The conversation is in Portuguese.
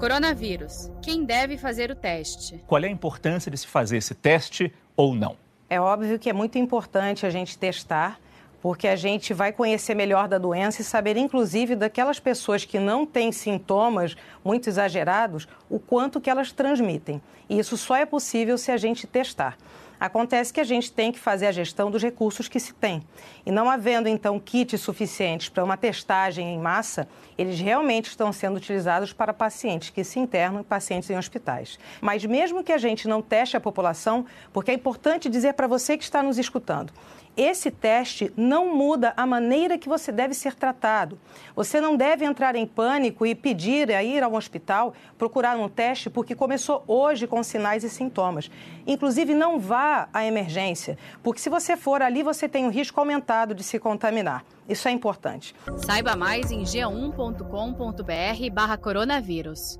Coronavírus. Quem deve fazer o teste? Qual é a importância de se fazer esse teste ou não? É óbvio que é muito importante a gente testar porque a gente vai conhecer melhor da doença e saber, inclusive, daquelas pessoas que não têm sintomas muito exagerados, o quanto que elas transmitem. E isso só é possível se a gente testar. Acontece que a gente tem que fazer a gestão dos recursos que se tem. E não havendo, então, kits suficientes para uma testagem em massa, eles realmente estão sendo utilizados para pacientes que se internam e pacientes em hospitais. Mas mesmo que a gente não teste a população, porque é importante dizer para você que está nos escutando, esse teste não muda a maneira que você deve ser tratado. Você não deve entrar em pânico e pedir a ir ao hospital procurar um teste porque começou hoje com sinais e sintomas. Inclusive, não vá à emergência, porque se você for ali, você tem um risco aumentado de se contaminar. Isso é importante. Saiba mais em g1.com.br/barra coronavírus.